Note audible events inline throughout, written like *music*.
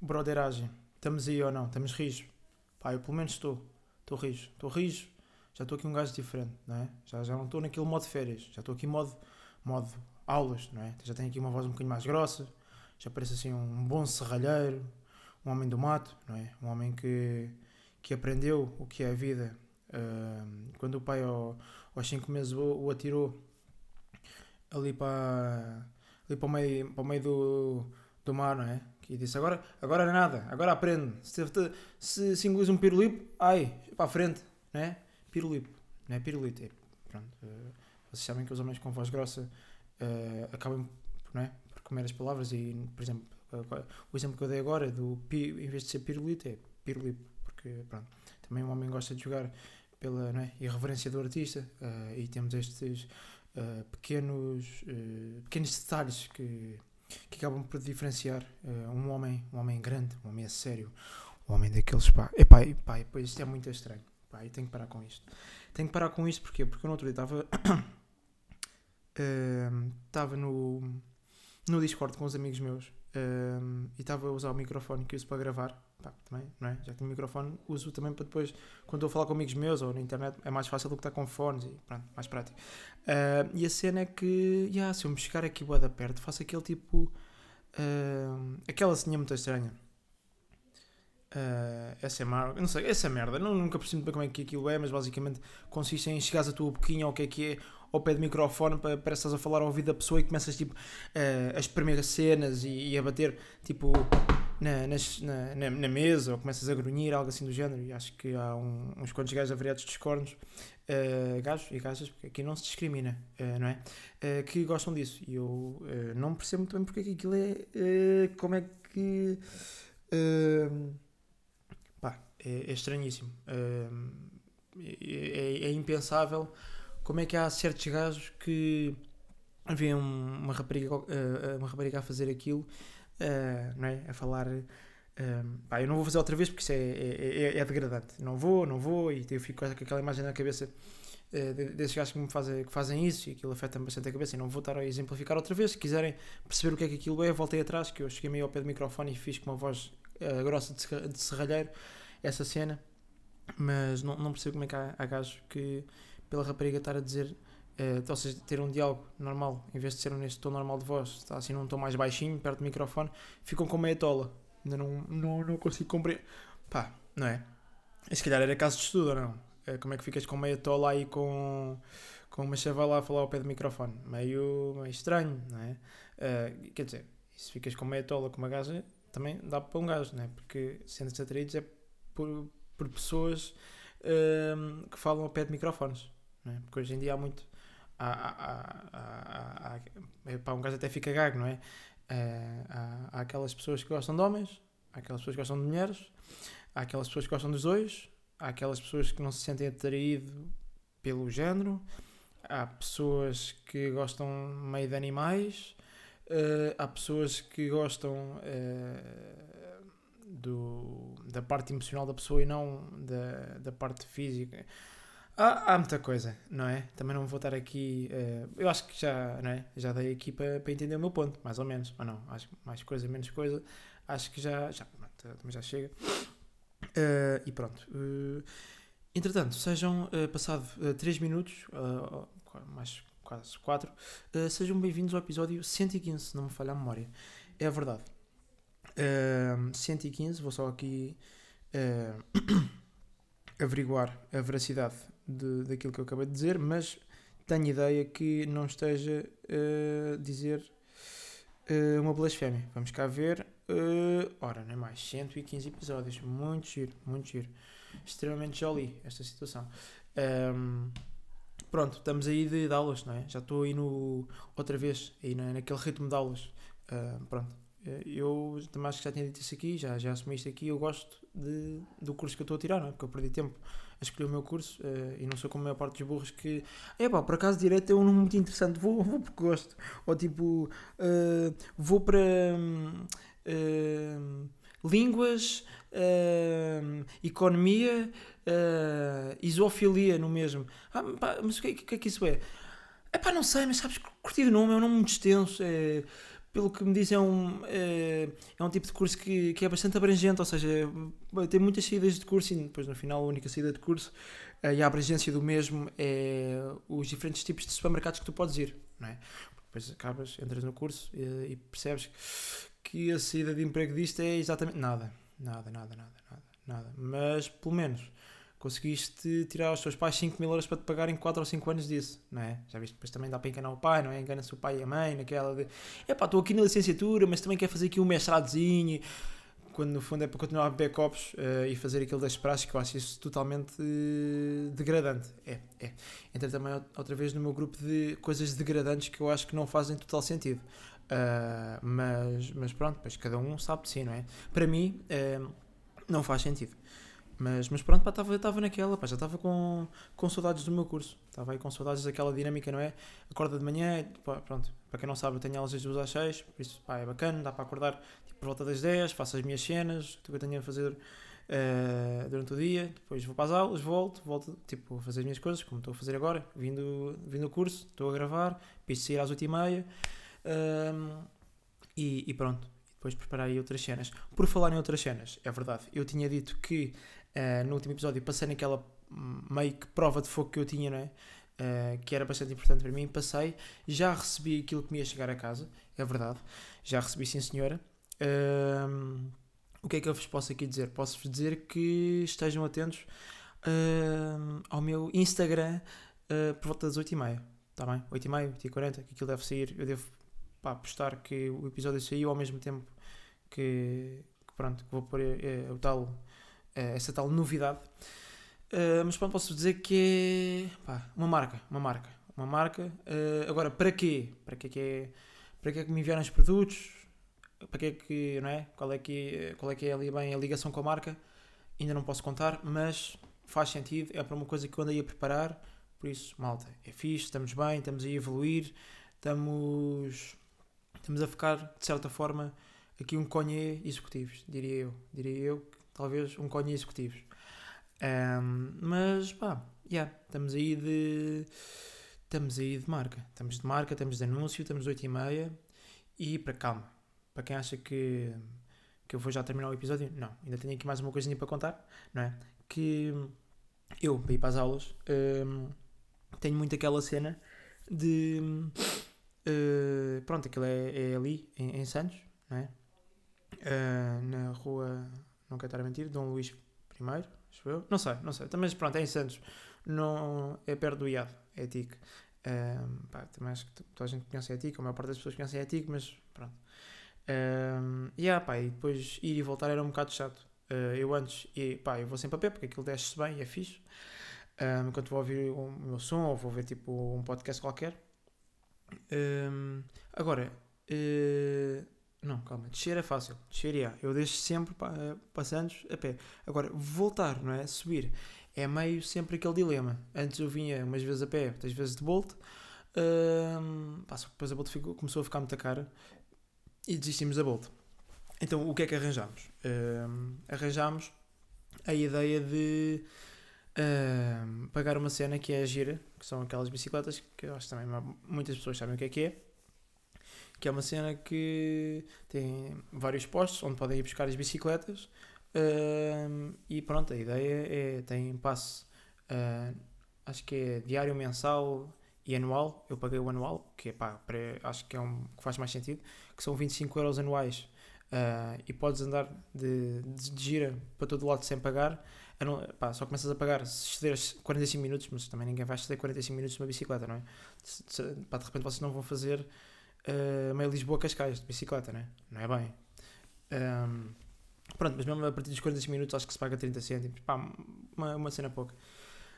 broderagem. Estamos aí ou não? Estamos rijos? Pá, eu pelo menos estou. Estou rijo. Estou rijo. Já estou aqui um gajo diferente, não é? Já, já não estou naquele modo férias. Já estou aqui modo, modo aulas, não é? Já tenho aqui uma voz um bocadinho mais grossa. Já parece assim um bom serralheiro. Um homem do mato, não é? Um homem que, que aprendeu o que é a vida. Uh, quando o pai ao, aos 5 meses o, o atirou ali para ali para o meio, para o meio do, do mar, não é? Que disse, agora, agora é nada, agora aprende. Se, se, se um pirulito, ai, para a frente, não é? Pirulito, não é pirulito. É, pronto, uh, vocês sabem que os homens com voz grossa uh, acabam não é? por comer as palavras e, por exemplo, uh, o exemplo que eu dei agora do pi, em vez de ser pirulito, é pirulito, porque, pronto, também um homem gosta de jogar pela é? irreverência do artista e temos estes pequenos, pequenos detalhes que, que acabam por diferenciar uh, um homem, um homem grande, um homem a sério, um homem daqueles pá. Epá, epá, pois isto é muito estranho. Pá, eu tenho que parar com isto. Tenho que parar com isto porquê? porque eu no outro dia estava. *coughs* Estava no, no Discord com uns amigos meus e estava a usar o microfone que uso para gravar pá, também, não é? Já que o microfone uso também para depois, quando estou a falar com amigos meus ou na internet, é mais fácil do que estar com fones e pronto, mais prático. Uh, e a cena é que, yeah, se eu me chegar aqui boa da perto, faço aquele tipo, uh, aquela senha muito estranha. Uh, essa é mar... não sei, essa merda, não, nunca percebo bem como é que aquilo é, mas basicamente consiste em chegares a tua boquinha ou o que é que é, ao pé do microfone, para, que estás a falar ao ouvido da pessoa e começas tipo uh, a espremer cenas e, e, a bater tipo na, na, na, na, mesa ou começas a grunhir, algo assim do género. E acho que há um, uns quantos gajos avariados dos cornos, uh, gajos e gajas, porque aqui não se discrimina, uh, não é? Uh, que gostam disso. E eu não percebo muito bem porque é que aquilo é. como é que. pá, é, é estranhíssimo. É, é, é, impensável como é que há certos gajos que vêem uma rapariga, uma rapariga a fazer aquilo uh, não é? a falar. Um, eh, pá, eu não vou fazer outra vez porque isso é, é, é, é degradante. Não vou, não vou, e eu fico com aquela imagem na cabeça uh, desses gajos que, me fazem, que fazem isso e aquilo afeta-me bastante a cabeça. E não vou estar a exemplificar outra vez. Se quiserem perceber o que é que aquilo é, voltei atrás, que eu cheguei meio ao pé do microfone e fiz com uma voz uh, grossa de, de serralheiro essa cena. Mas não, não percebo como é que há, há gajos que, pela rapariga, estar a dizer Uh, ou seja, ter um diálogo normal, em vez de ser neste tom normal de voz, está assim num tom mais baixinho, perto do microfone, ficam com meia tola. Ainda não, não, não consigo compreender. Pá, não é? Se calhar era caso de estudo não? Uh, como é que ficas com meia tola aí com, com uma chavala a falar ao pé do microfone? Meio, meio estranho, não é? Uh, quer dizer, se ficas com meia tola com uma gaja, também dá para um gajo, não é? Porque sendo-se atraídos é por, por pessoas que falam ao pé de microfones, não é? Porque hoje em dia há muito há, há, há, pá, um gajo até fica gago, não é? Eh, há, há aquelas pessoas que gostam de homens, há aquelas pessoas que gostam de mulheres, há aquelas pessoas que gostam dos dois, há aquelas pessoas que não se sentem atraídos pelo género, há pessoas que gostam meio de animais, uh, há pessoas que gostam uh, do, da parte emocional da pessoa e não da, da parte física. Há, há, muita coisa, não é? Também não vou estar aqui. Uh, eu acho que já, não é? já dei aqui para, para entender o meu ponto, mais ou menos. Ou não? Acho mais coisa, menos coisa. Acho que já, já, também já chega. Uh, e pronto. Uh, entretanto, sejam, passado 3 minutos, mais quase 4, sejam bem-vindos ao episódio 115, se não me falha a memória. É a verdade. 115, vou só aqui *coughs* averiguar a veracidade de, daquilo que eu acabei de dizer, mas tenho ideia que não esteja a dizer uh, uma blasfémia. Vamos cá ver. Uh, ora, não é mais. 115 episódios. Muito giro, muito giro. Extremamente jolly esta situação. Um, pronto, estamos aí de, de, aulas, não é? Já estou aí no. outra vez, aí na, naquele ritmo de aulas. Uh, pronto. Eu também acho que já tinha dito isso aqui, já, já assumi isto aqui. Eu gosto de, do curso que eu estou a tirar, não é? Porque eu perdi tempo a escolher o meu curso uh, e não sou como a maior parte dos burros que é pá, por acaso direito é um número muito interessante, vou, vou porque gosto, ou tipo uh, vou para uh, línguas, economia, isofilia no mesmo. Ah, pá, mas o que, que, que é que isso é? É pá, não sei, mas sabes, curti o nome, é um nome muito extenso, é pelo que me dizem, é um, é, é um tipo de curso que, que é bastante abrangente, ou seja, tem muitas saídas de curso e depois no final a única saída de curso eh, e a abrangência do mesmo é os diferentes tipos de supermercados que tu podes ir, não é? Depois acabas, entras no curso e, e percebes que a saída de emprego disto é exatamente nada, nada, nada, nada, nada, nada. Mas pelo menos conseguiste tirar aos teus pais 5 mil euros para te pagar em 4 ou 5 anos disso, não é? Já viste, depois também dá para enganar o pai, não é? Engana-se o pai e a mãe naquela de, epá, estou aqui na licenciatura, mas também quero fazer aqui um mestradozinho, quando no fundo é para continuar a beber copos uh, e fazer aquilo das praxes, que eu acho isso totalmente uh, degradante. É, é. Entra também outra vez no meu grupo de coisas degradantes que eu acho que não fazem total sentido. Uh, mas, mas pronto, pois cada um sabe de si, não é? Para mim, não faz sentido. Mas, mas pronto, estava naquela, pá, já estava com, com saudades do meu curso. Estava aí com saudades daquela dinâmica, não é? Acorda de manhã, pá, pronto, para quem não sabe, eu tenho aulas das 2 às 6, por isso, pá, é bacana, dá para acordar tipo, por volta das 10, faço as minhas cenas, tudo que eu tenho a fazer uh, durante o dia, depois vou para as aulas, volto, volto, tipo, a fazer as minhas coisas, como estou a fazer agora, vindo, vindo o curso, estou a gravar, depois sair às 8 e meia, um, e, e pronto, depois preparar aí outras cenas. Por falar em outras cenas, é verdade, eu tinha dito que Uh, no último episódio passei naquela meio que prova de fogo que eu tinha, não é? Uh, que era bastante importante para mim. Passei, já recebi aquilo que me ia chegar a casa, é verdade. Já recebi, sim, senhora. Uh, o que é que eu vos posso aqui dizer? Posso-vos dizer que estejam atentos ao meu Instagram por volta das 8h30. Está bem? 8h30, 8h40, que aquilo deve sair. Eu devo pá, postar que o episódio saiu ao mesmo tempo que, que pronto, que vou pôr o tal eh, essa tal novidade. Uh, mas pronto, posso dizer que é pá, uma marca, uma marca, uma marca. Uh, agora, para quê? Para que é que é, para que é que me enviaram os produtos? Para que é que, não é? Qual é que, qual é que é ali bem a ligação com a marca? Ainda não posso contar, mas faz sentido, é para uma coisa que eu andei a preparar, por isso, malta, é fixe, estamos bem, estamos a evoluir, estamos, estamos a ficar, de certa forma, aqui um conhe executivos, diria eu, diria eu, talvez um conhe executivos. Um, mas pá, yeah, estamos aí de. Estamos aí de marca. Estamos de marca, estamos de anúncio, estamos de 8 e meia e para calma. Para quem acha que, que eu vou já terminar o episódio, não. Ainda tenho aqui mais uma coisinha para contar, não é? Que eu, para ir para as aulas, um, tenho muito aquela cena de. Uh, pronto, aquilo é, é ali, em, em, Santos, não é? Uh, na rua não quero estar a mentir, Dom Luís I, acho eu, não sei, não sei, também pronto, é em Santos, não, é perto do IAD, é TIC. Um, pá, também acho que toda a gente conhece a TIC, a maior parte das pessoas conhecem a TIC, mas pronto. Um, yeah, pá, e depois ir e voltar era um bocado chato. Uh, eu antes, e, pá, eu vou sempre a pé porque aquilo desce bem e é fixe. Um, enquanto vou ouvir o meu som ou vou ver tipo um podcast qualquer. Um, agora, uh, não, calma, descer é fácil. Descer, yeah. eu deixo sempre passando a pé. Agora, voltar, não é? Subir. É meio sempre aquele dilema. Antes eu vinha umas vezes a pé, outras vezes de Bolt. Um, depois a Bolt ficou, começou a ficar muito cara e desistimos da Bolt. Então, o que é que arranjámos? Um, arranjámos a ideia de um, pagar uma cena que é a gira, que são aquelas bicicletas que eu acho que também muitas pessoas sabem o que é que é que é uma cena que tem vários postos onde podem ir buscar as bicicletas uh, e pronto, a ideia é, tem passe, uh, acho que é diário, mensal e anual, eu paguei o anual, que é pá, para, acho que é um que faz mais sentido, que são 25 euros anuais. Uh, e podes andar de, de, de, gira para todo lado sem pagar, não, pá, só começas a pagar se excederes 45 minutos, mas também ninguém vai exceder 45 minutos numa bicicleta, não é? Se, se, pá, de repente vocês não vão fazer uh, meio Lisboa-Cascais de bicicleta, né? não é bem? Um, pronto, mas mesmo a partir dos 45 minutos acho que se paga 30 cêntimos, pá, uma, uma cena pouca.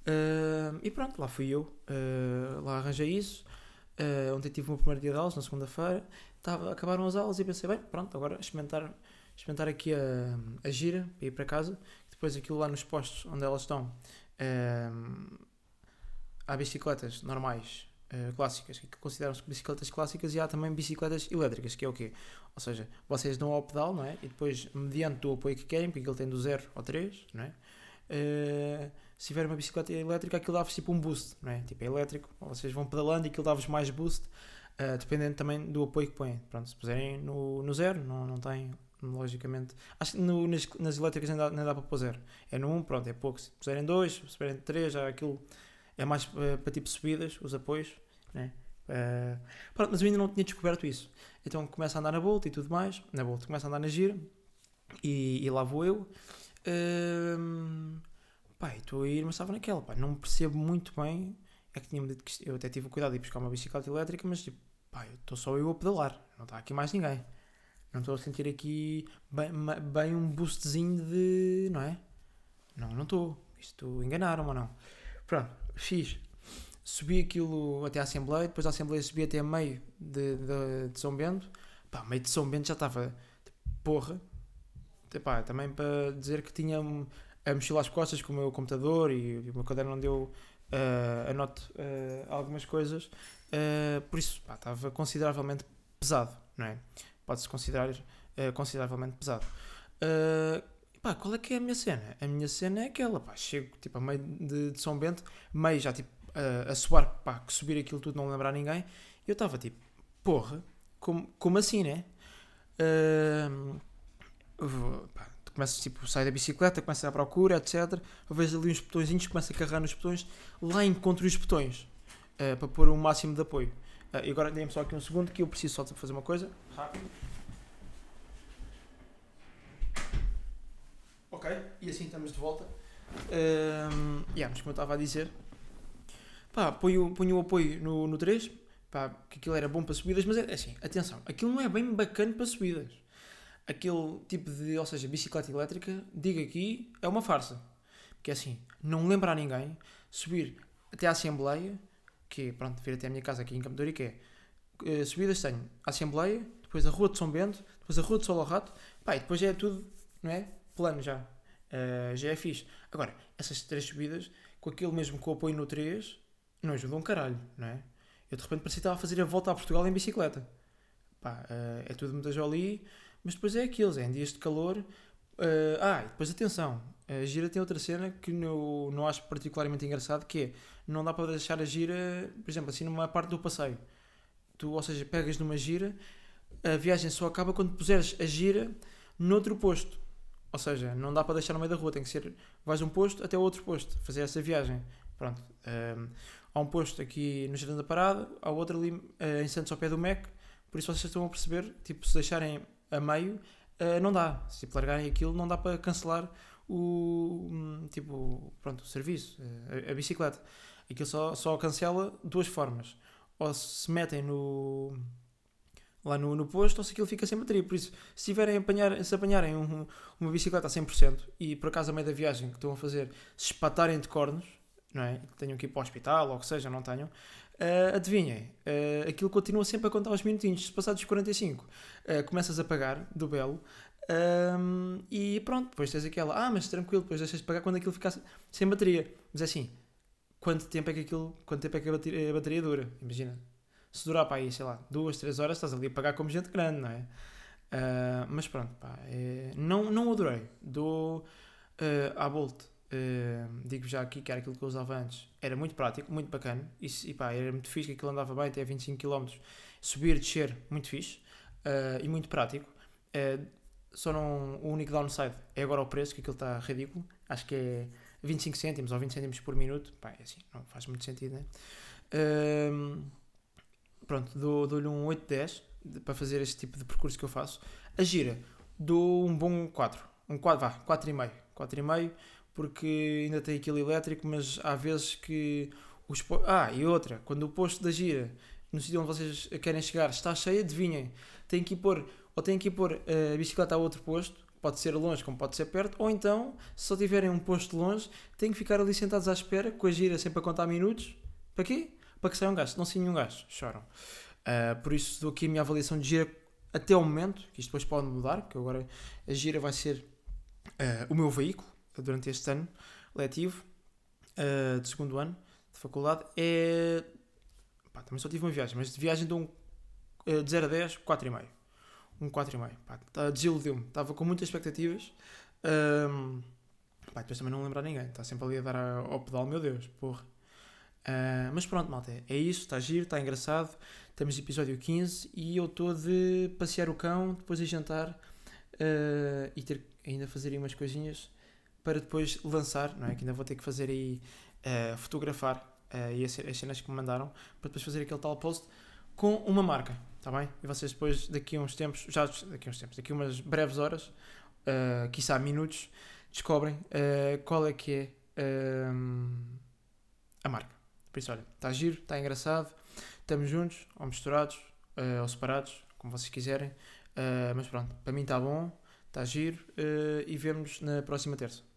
Uh, e pronto, lá fui eu, uh, lá arranjei isso. Uh, ontem tive o meu primeiro dia de aulas, na segunda-feira. Acabaram as aulas e pensei, bem, pronto, agora experimentar, experimentar aqui a, a gira para ir para casa. Depois aquilo lá nos postos onde elas estão. há bicicletas normais uh, clássicas, que consideram-se bicicletas clássicas, e há também bicicletas elétricas, que é o quê? Ou seja, vocês dão ao pedal, não é? E depois, mediante o apoio que querem, porque ele tem do 0 ao 3, não é? Uh, se tiver uma bicicleta elétrica, aquilo dá-vos tipo um boost, não é? Tipo, é elétrico, vocês vão pedalando e aquilo dá-vos mais boost. Uh, dependendo também do apoio que põem. Pronto, se puserem no, no zero, não, não tem, logicamente. Acho que no, nas, nas elétricas nem dá, nem dá para pôr zero. É no 1, um, pronto, é pouco. Se puserem 2, se puserem 3, já aquilo é mais uh, para tipo subidas, os apoios. Né? Uh, pronto, mas eu ainda não tinha descoberto isso. Então começa a andar na Bolt e tudo mais. Na Bolt começa a andar na gira e, e lá vou eu. Uh, pá, estou a ir, mas estava naquela. Pá, não percebo muito bem. É que tinha-me dito que eu até tive o cuidado de ir buscar uma bicicleta elétrica, mas tipo, estou só eu a pedalar, não está aqui mais ninguém. Não estou a sentir aqui bem, bem um boostzinho de. não é? Não, não estou. Isto enganaram ou não? Pronto, fiz. Subi aquilo até a Assembleia, depois da Assembleia subi até meio de, de, de São Bento. Pá, meio de São Bento já estava. Porra. Pá, também para dizer que tinha a mochila às costas com o meu computador e, o meu caderno onde eu uh, anoto uh, algumas coisas. Uh, por isso, pá, estava consideravelmente pesado, não é? Pode-se considerar uh, consideravelmente pesado. Pá, qual é que é a minha cena? A minha cena é aquela, pá, chego tipo a meio de, de São Bento, meio já tipo a suar, pá, que subir aquilo tudo não lembrar ninguém, e eu estava tipo, porra, como, como assim, né? Uh, pá, começas tipo, sai da bicicleta, começa à procura, etc. Vejo ali uns botõezinhos, começa a carregar nos botões, lá encontro os botões uh, para pôr o máximo de apoio. Uh, e agora dê-me só aqui um segundo que eu preciso só fazer uma coisa. Rápido. Ok, e assim estamos de volta. Uh, yeah, mas como eu estava a dizer, pá, ponho, o apoio no, no 3, pá, que aquilo era bom para subidas, mas é assim, atenção, aquilo não é bem bacana para subidas. Aquele tipo de, ou seja, bicicleta elétrica, digo aqui, é uma farsa. Porque é assim, não lembra a ninguém subir até a Assembleia, que pronto, vir até a minha casa aqui em Campo que é uh, subidas tenho a Assembleia, depois a Rua de São Bento, depois a Rua de Solo Rato, pá, e depois é tudo, não é? Plano já. Uh, já é fixe. Agora, essas três subidas, com aquele mesmo que eu apoio no 3, não ajudam um caralho, não é? Eu de repente parecia que estava a fazer a volta a Portugal em bicicleta. Pá, uh, é tudo muito joli, mas depois é aquilo, é em dias de calor. Uh, ah, e depois atenção, a gira tem outra cena que não, não acho particularmente engraçado, que é, não dá para deixar a gira, por exemplo, assim numa parte do passeio. Tu, ou seja, pegas numa gira, a viagem só acaba quando puseres a gira noutro posto. Ou seja, não dá para deixar no meio da rua, tem que ser, vais um posto até outro posto, fazer essa viagem. Pronto. Um, há um posto aqui no Jardim da Parada, há outro ali uh, em Santos ao pé do MEC, por isso vocês estão a perceber, tipo, se deixarem a meio, uh, não dá. Se tipo, largarem aquilo, não dá para cancelar o, hum, tipo, pronto, o serviço, eh, a, a, bicicleta. Aquilo só, só cancela duas formas. Ou se metem no lá no, no posto ou se aquilo fica sem bateria. Por isso, se, tiverem apanhar, se apanharem um, uma bicicleta a 100% e por acaso a meio da viagem que estão a fazer se espatarem de cornos, não é? tenham que ir para o hospital ou que seja, não tenham, uh, adivinhem, uh, aquilo continua sempre a contar os minutinhos. Se passados 45 uh, começas a pagar do belo, um, e pronto, depois tens aquela, ah, mas tranquilo, depois deixas de pagar quando aquilo ficar sem bateria. Mas é assim, quanto tempo é que aquilo, quanto tempo é que a bateria, a bateria dura? Imagina, se durar para aí, sei lá, duas, três horas, estás ali a pagar como gente grande, não é? Uh, mas pronto, pá, é, não, não adorei. Dou uh, à Bolt, uh, digo já aqui que era aquilo que eu usava antes, era muito prático, muito bacana, e, e pá, era muito fixe, que aquilo andava bem até 25 km, subir, descer, muito fixe, e muito prático. Uh, só não, o único downside é agora o preço, que aquilo está ridículo. Acho que é 25 cêntimos ou 20 cêntimos por minuto. Pá, é assim, não faz muito sentido, né? Um, pronto, dou-lhe dou um 8-10 para fazer este tipo de percurso que eu faço. A gira, dou um bom 4. Um 4, vá, 4,5. 4,5, porque ainda tem aquilo elétrico, mas há vezes que os. Ah, e outra, quando o posto da gira, no sítio onde vocês querem chegar, está cheio, adivinhem, tem que ir pôr ou têm que ir pôr a bicicleta a outro posto, pode ser longe como pode ser perto, ou então, se só tiverem um posto longe, têm que ficar ali sentados à espera, com a gira sempre a contar minutos. Para quê? Para que saiam gasto. Não saem nenhum gasto, choram. Uh, por isso dou aqui a minha avaliação de gira até o momento, que isto depois pode mudar, que agora a gira vai ser uh, o meu veículo durante este ano letivo, uh, de segundo ano de faculdade. É. Pá, também só tive uma viagem, mas de viagem dou um, de 0 a 10, 4,5 um 4,5. Tá, Desiludiu-me. Estava com muitas expectativas. Um, pá, depois também não lembrar ninguém. Está sempre ali a dar ao pedal, meu Deus, porra. Uh, mas pronto, malta, é isso, está giro, está engraçado. Temos episódio 15 e eu estou de passear o cão, depois de jantar uh, e ter ainda fazer aí umas coisinhas para depois lançar, não é? Que ainda vou ter que fazer aí, uh, fotografar e as, as cenas que me mandaram para depois fazer aquele tal post com uma marca, está bem? E vocês depois, daqui a uns tempos, já daqui a uns tempos, daqui a umas breves horas, uh, quiçá minutos, descobrem qual é que é a marca. Por isso, olha, está giro, está engraçado, estamos juntos, ou misturados, uh, ou separados, como vocês quiserem, mas pronto, para mim está bom, está giro, e vemos na próxima terça.